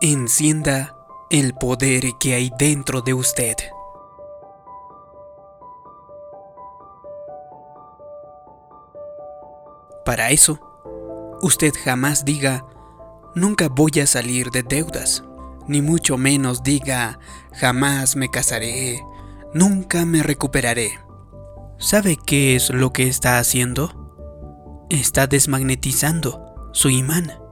Encienda el poder que hay dentro de usted. Para eso, usted jamás diga, nunca voy a salir de deudas, ni mucho menos diga, jamás me casaré, nunca me recuperaré. ¿Sabe qué es lo que está haciendo? Está desmagnetizando su imán.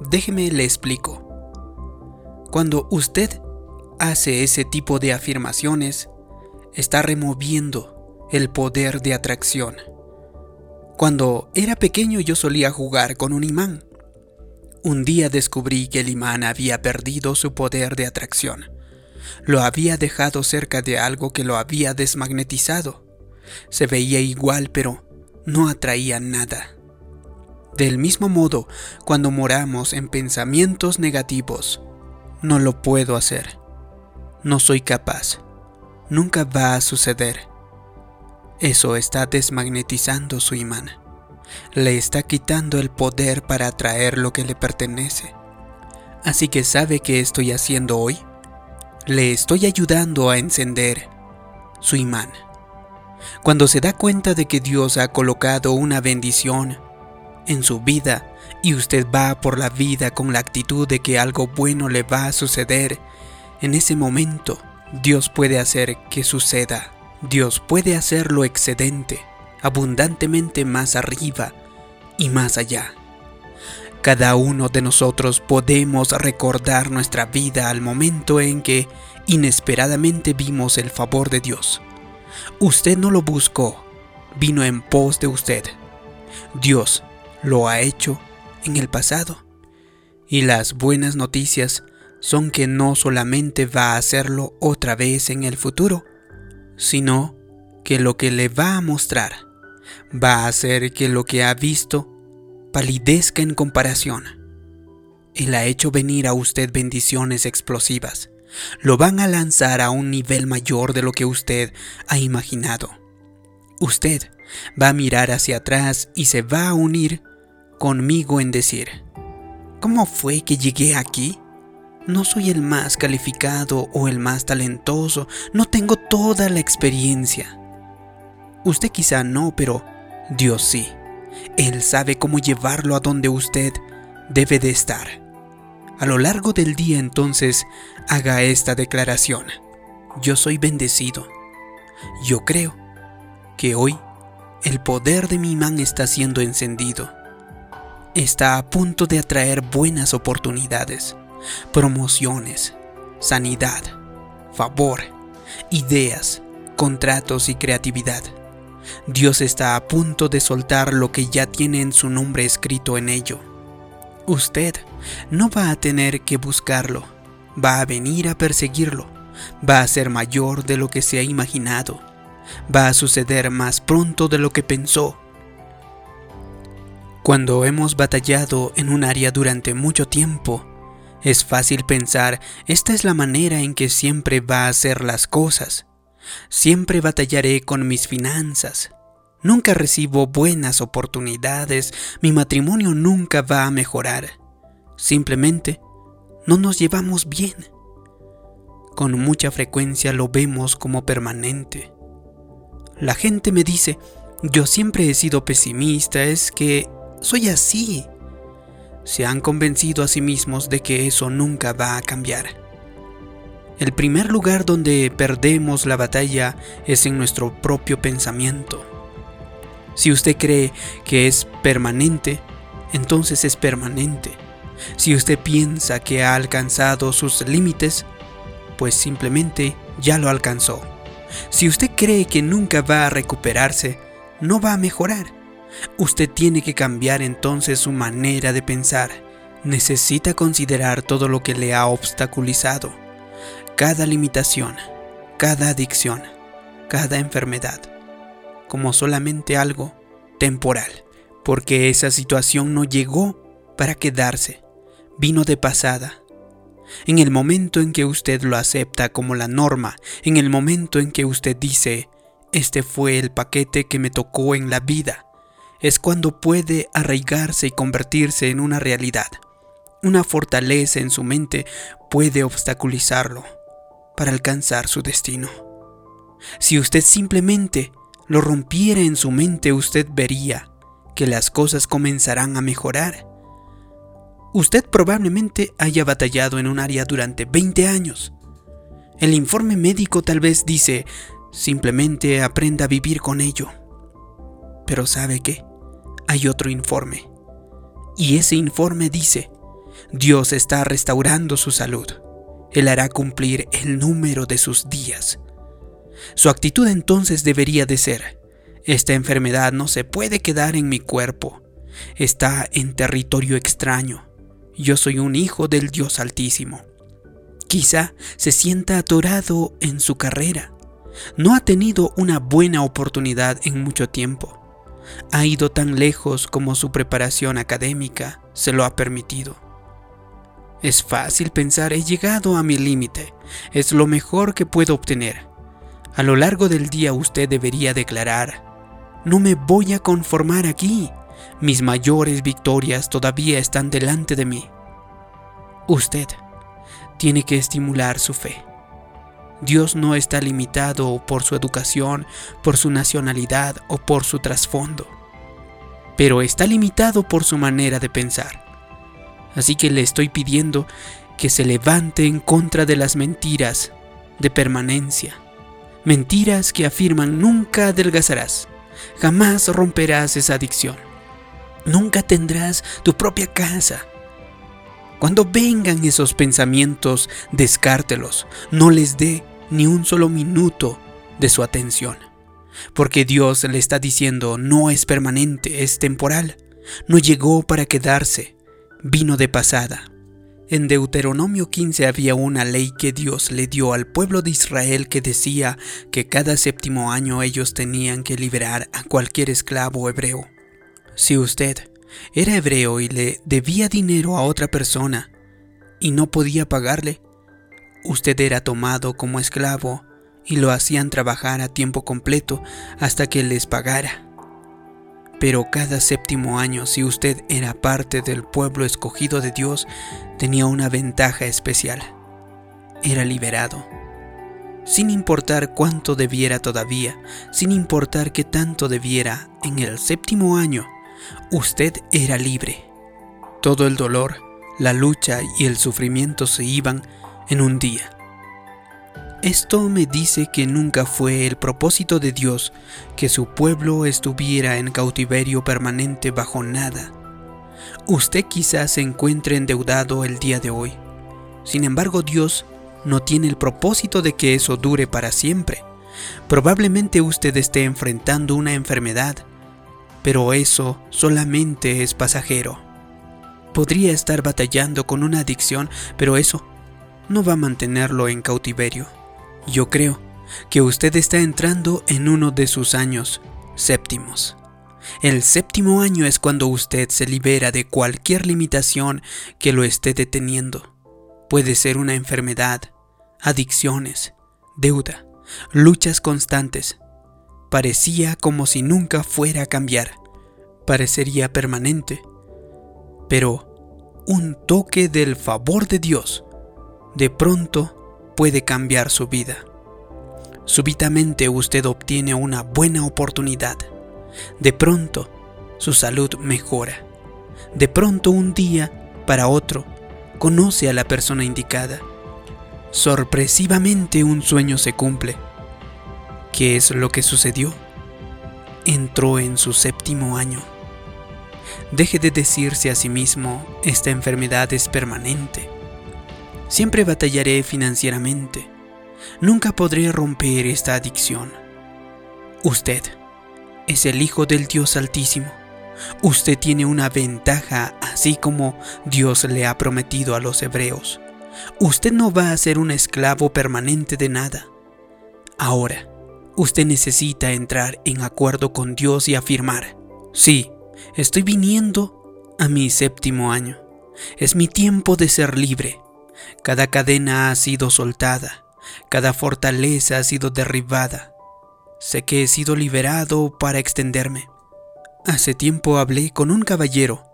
Déjeme le explico. Cuando usted hace ese tipo de afirmaciones, está removiendo el poder de atracción. Cuando era pequeño yo solía jugar con un imán. Un día descubrí que el imán había perdido su poder de atracción. Lo había dejado cerca de algo que lo había desmagnetizado. Se veía igual pero no atraía nada. Del mismo modo, cuando moramos en pensamientos negativos, no lo puedo hacer. No soy capaz. Nunca va a suceder. Eso está desmagnetizando su imán. Le está quitando el poder para atraer lo que le pertenece. Así que ¿sabe qué estoy haciendo hoy? Le estoy ayudando a encender su imán. Cuando se da cuenta de que Dios ha colocado una bendición en su vida y usted va por la vida con la actitud de que algo bueno le va a suceder, en ese momento Dios puede hacer que suceda. Dios puede hacerlo excedente, abundantemente más arriba y más allá. Cada uno de nosotros podemos recordar nuestra vida al momento en que inesperadamente vimos el favor de Dios. Usted no lo buscó, vino en pos de usted. Dios lo ha hecho en el pasado. Y las buenas noticias son que no solamente va a hacerlo otra vez en el futuro, sino que lo que le va a mostrar va a hacer que lo que ha visto palidezca en comparación. Él ha hecho venir a usted bendiciones explosivas. Lo van a lanzar a un nivel mayor de lo que usted ha imaginado. Usted va a mirar hacia atrás y se va a unir conmigo en decir, ¿cómo fue que llegué aquí? No soy el más calificado o el más talentoso, no tengo toda la experiencia. Usted quizá no, pero Dios sí. Él sabe cómo llevarlo a donde usted debe de estar. A lo largo del día entonces haga esta declaración. Yo soy bendecido. Yo creo que hoy el poder de mi imán está siendo encendido está a punto de atraer buenas oportunidades, promociones, sanidad, favor, ideas, contratos y creatividad. Dios está a punto de soltar lo que ya tiene en su nombre escrito en ello. Usted no va a tener que buscarlo, va a venir a perseguirlo, va a ser mayor de lo que se ha imaginado, va a suceder más pronto de lo que pensó cuando hemos batallado en un área durante mucho tiempo, es fácil pensar, esta es la manera en que siempre va a hacer las cosas. Siempre batallaré con mis finanzas. Nunca recibo buenas oportunidades, mi matrimonio nunca va a mejorar. Simplemente no nos llevamos bien. Con mucha frecuencia lo vemos como permanente. La gente me dice, yo siempre he sido pesimista, es que soy así. Se han convencido a sí mismos de que eso nunca va a cambiar. El primer lugar donde perdemos la batalla es en nuestro propio pensamiento. Si usted cree que es permanente, entonces es permanente. Si usted piensa que ha alcanzado sus límites, pues simplemente ya lo alcanzó. Si usted cree que nunca va a recuperarse, no va a mejorar. Usted tiene que cambiar entonces su manera de pensar. Necesita considerar todo lo que le ha obstaculizado, cada limitación, cada adicción, cada enfermedad, como solamente algo temporal, porque esa situación no llegó para quedarse, vino de pasada. En el momento en que usted lo acepta como la norma, en el momento en que usted dice, este fue el paquete que me tocó en la vida, es cuando puede arraigarse y convertirse en una realidad. una fortaleza en su mente puede obstaculizarlo para alcanzar su destino. Si usted simplemente lo rompiera en su mente, usted vería que las cosas comenzarán a mejorar. Usted probablemente haya batallado en un área durante 20 años. El informe médico tal vez dice, simplemente aprenda a vivir con ello. Pero ¿sabe qué? Hay otro informe. Y ese informe dice, Dios está restaurando su salud. Él hará cumplir el número de sus días. Su actitud entonces debería de ser, esta enfermedad no se puede quedar en mi cuerpo, está en territorio extraño. Yo soy un hijo del Dios Altísimo. Quizá se sienta atorado en su carrera. No ha tenido una buena oportunidad en mucho tiempo. Ha ido tan lejos como su preparación académica se lo ha permitido. Es fácil pensar, he llegado a mi límite, es lo mejor que puedo obtener. A lo largo del día usted debería declarar, no me voy a conformar aquí, mis mayores victorias todavía están delante de mí. Usted tiene que estimular su fe. Dios no está limitado por su educación, por su nacionalidad o por su trasfondo, pero está limitado por su manera de pensar. Así que le estoy pidiendo que se levante en contra de las mentiras de permanencia Mentiras que afirman nunca adelgazarás, jamás romperás esa adicción, nunca tendrás tu propia casa. Cuando vengan esos pensamientos, descártelos, no les dé ni un solo minuto de su atención. Porque Dios le está diciendo, no es permanente, es temporal, no llegó para quedarse, vino de pasada, en Deuteronomio 15 había una ley que Dios le dio al pueblo de Israel que decía que cada séptimo año ellos tenían que liberar a cualquier esclavo hebreo. Si usted era hebreo y le debía dinero a otra persona y no podía pagarle, usted era tomado como esclavo y lo hacían trabajar a tiempo completo hasta que les pagara. Pero cada séptimo año, si usted era parte del pueblo escogido de Dios, tenía una ventaja especial. Era liberado. Sin importar cuánto debiera todavía, sin importar qué tanto debiera, en el séptimo año, usted era libre. Todo el dolor, la lucha y el sufrimiento se iban en un día. Esto me dice que nunca fue el propósito de Dios que su pueblo estuviera en cautiverio permanente bajo nada. Usted quizás se encuentre endeudado el día de hoy. Sin embargo, Dios no tiene el propósito de que eso dure para siempre. Probablemente usted esté enfrentando una enfermedad, pero eso solamente es pasajero. Podría estar batallando con una adicción, pero eso no va a mantenerlo en cautiverio. Yo creo que usted está entrando en uno de sus años séptimos. El séptimo año es cuando usted se libera de cualquier limitación que lo esté deteniendo. Puede ser una enfermedad, adicciones, deuda, luchas constantes. Parecía como si nunca fuera a cambiar. Parecería permanente. Pero un toque del favor de Dios de pronto puede cambiar su vida. Súbitamente usted obtiene una buena oportunidad. De pronto, su salud mejora. De pronto un día para otro, conoce a la persona indicada. Sorpresivamente un sueño se cumple. ¿Qué es lo que sucedió? Entró en su séptimo año. Deje de decirse a sí mismo, esta enfermedad es permanente Siempre batallaré financieramente. Nunca podré romper esta adicción. Usted es el Hijo del Dios Altísimo. Usted tiene una ventaja así como Dios le ha prometido a los hebreos. Usted no va a ser un esclavo permanente de nada. Ahora, usted necesita entrar en acuerdo con Dios y afirmar, sí, estoy viniendo a mi séptimo año. Es mi tiempo de ser libre. Cada cadena ha sido soltada, cada fortaleza ha sido derribada. Sé que he sido liberado para extenderme. Hace tiempo hablé con un caballero.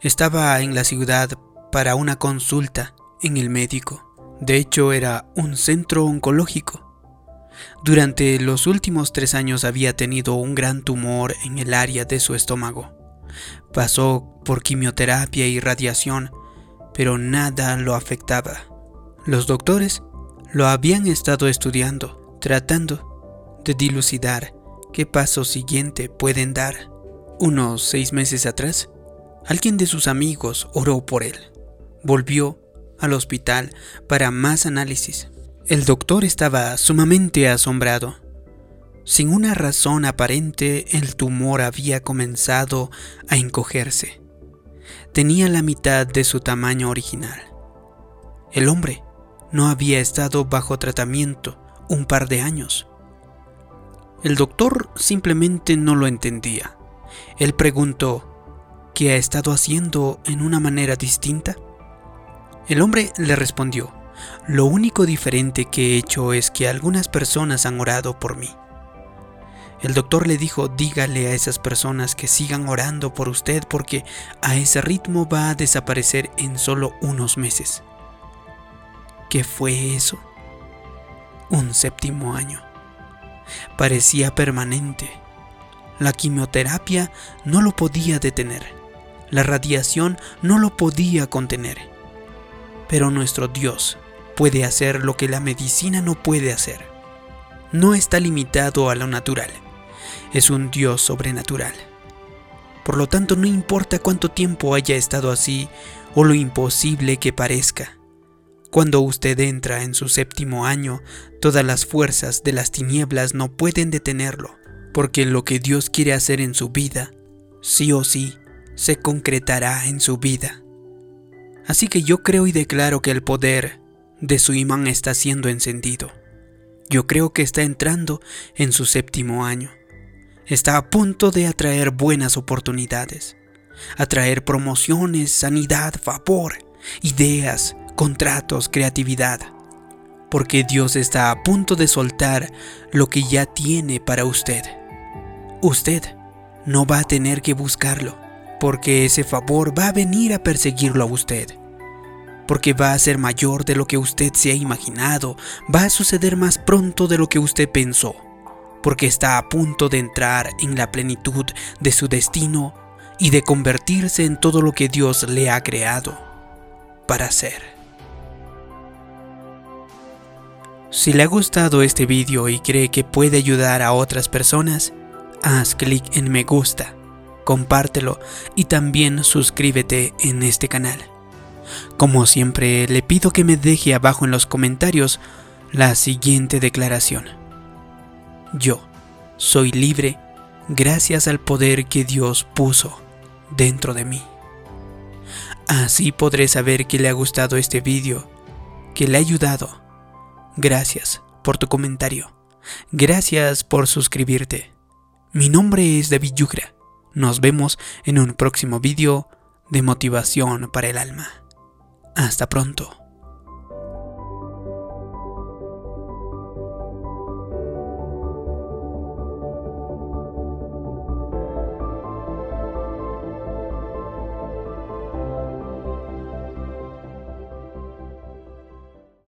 Estaba en la ciudad para una consulta en el médico. De hecho, era un centro oncológico. Durante los últimos tres años había tenido un gran tumor en el área de su estómago. Pasó por quimioterapia y radiación, pero nada lo afectaba. Los doctores lo habían estado estudiando, tratando de dilucidar qué paso siguiente pueden dar. Unos seis meses atrás, alguien de sus amigos oró por él. Volvió al hospital para más análisis. El doctor estaba sumamente asombrado. Sin una razón aparente, el tumor había comenzado a encogerse. Tenía la mitad de su tamaño original. El hombre no había estado bajo tratamiento un par de años. El doctor simplemente no lo entendía. Él preguntó, ¿qué ha estado haciendo en una manera distinta? El hombre le respondió, lo único diferente que he hecho es que algunas personas han orado por mí. El doctor le dijo, dígale a esas personas que sigan orando por usted porque a ese ritmo va a desaparecer en solo unos meses. ¿Qué fue eso? Un séptimo año. Parecía permanente. La quimioterapia no lo podía detener. La radiación no lo podía contener. Pero nuestro Dios puede hacer lo que la medicina no puede hacer. No está limitado a lo natural. Es un Dios sobrenatural. Por lo tanto, no importa cuánto tiempo haya estado así o lo imposible que parezca. Cuando usted entra en su séptimo año, todas las fuerzas de las tinieblas no pueden detenerlo, porque lo que Dios quiere hacer en su vida, sí o sí, se concretará en su vida. Así que yo creo y declaro que el poder de su imán está siendo encendido. Yo creo que está entrando en su séptimo año. Está a punto de atraer buenas oportunidades, atraer promociones, sanidad, favor, ideas, contratos, creatividad. Porque Dios está a punto de soltar lo que ya tiene para usted. Usted no va a tener que buscarlo porque ese favor va a venir a perseguirlo a usted. Porque va a ser mayor de lo que usted se ha imaginado, va a suceder más pronto de lo que usted pensó, porque está a punto de entrar en la plenitud de su destino y de convertirse en todo lo que Dios le ha creado para ser. Si le ha gustado este vídeo y cree que puede ayudar a otras personas, haz clic en me gusta compártelo y también suscríbete en este canal. Como siempre, le pido que me deje abajo en los comentarios la siguiente declaración. Yo soy libre gracias al poder que Dios puso dentro de mí. Así podré saber que le ha gustado este vídeo, que le ha ayudado. Gracias por tu comentario. Gracias por suscribirte. Mi nombre es David Yugra nos vemos en un próximo vídeo de motivación para el alma. Hasta pronto.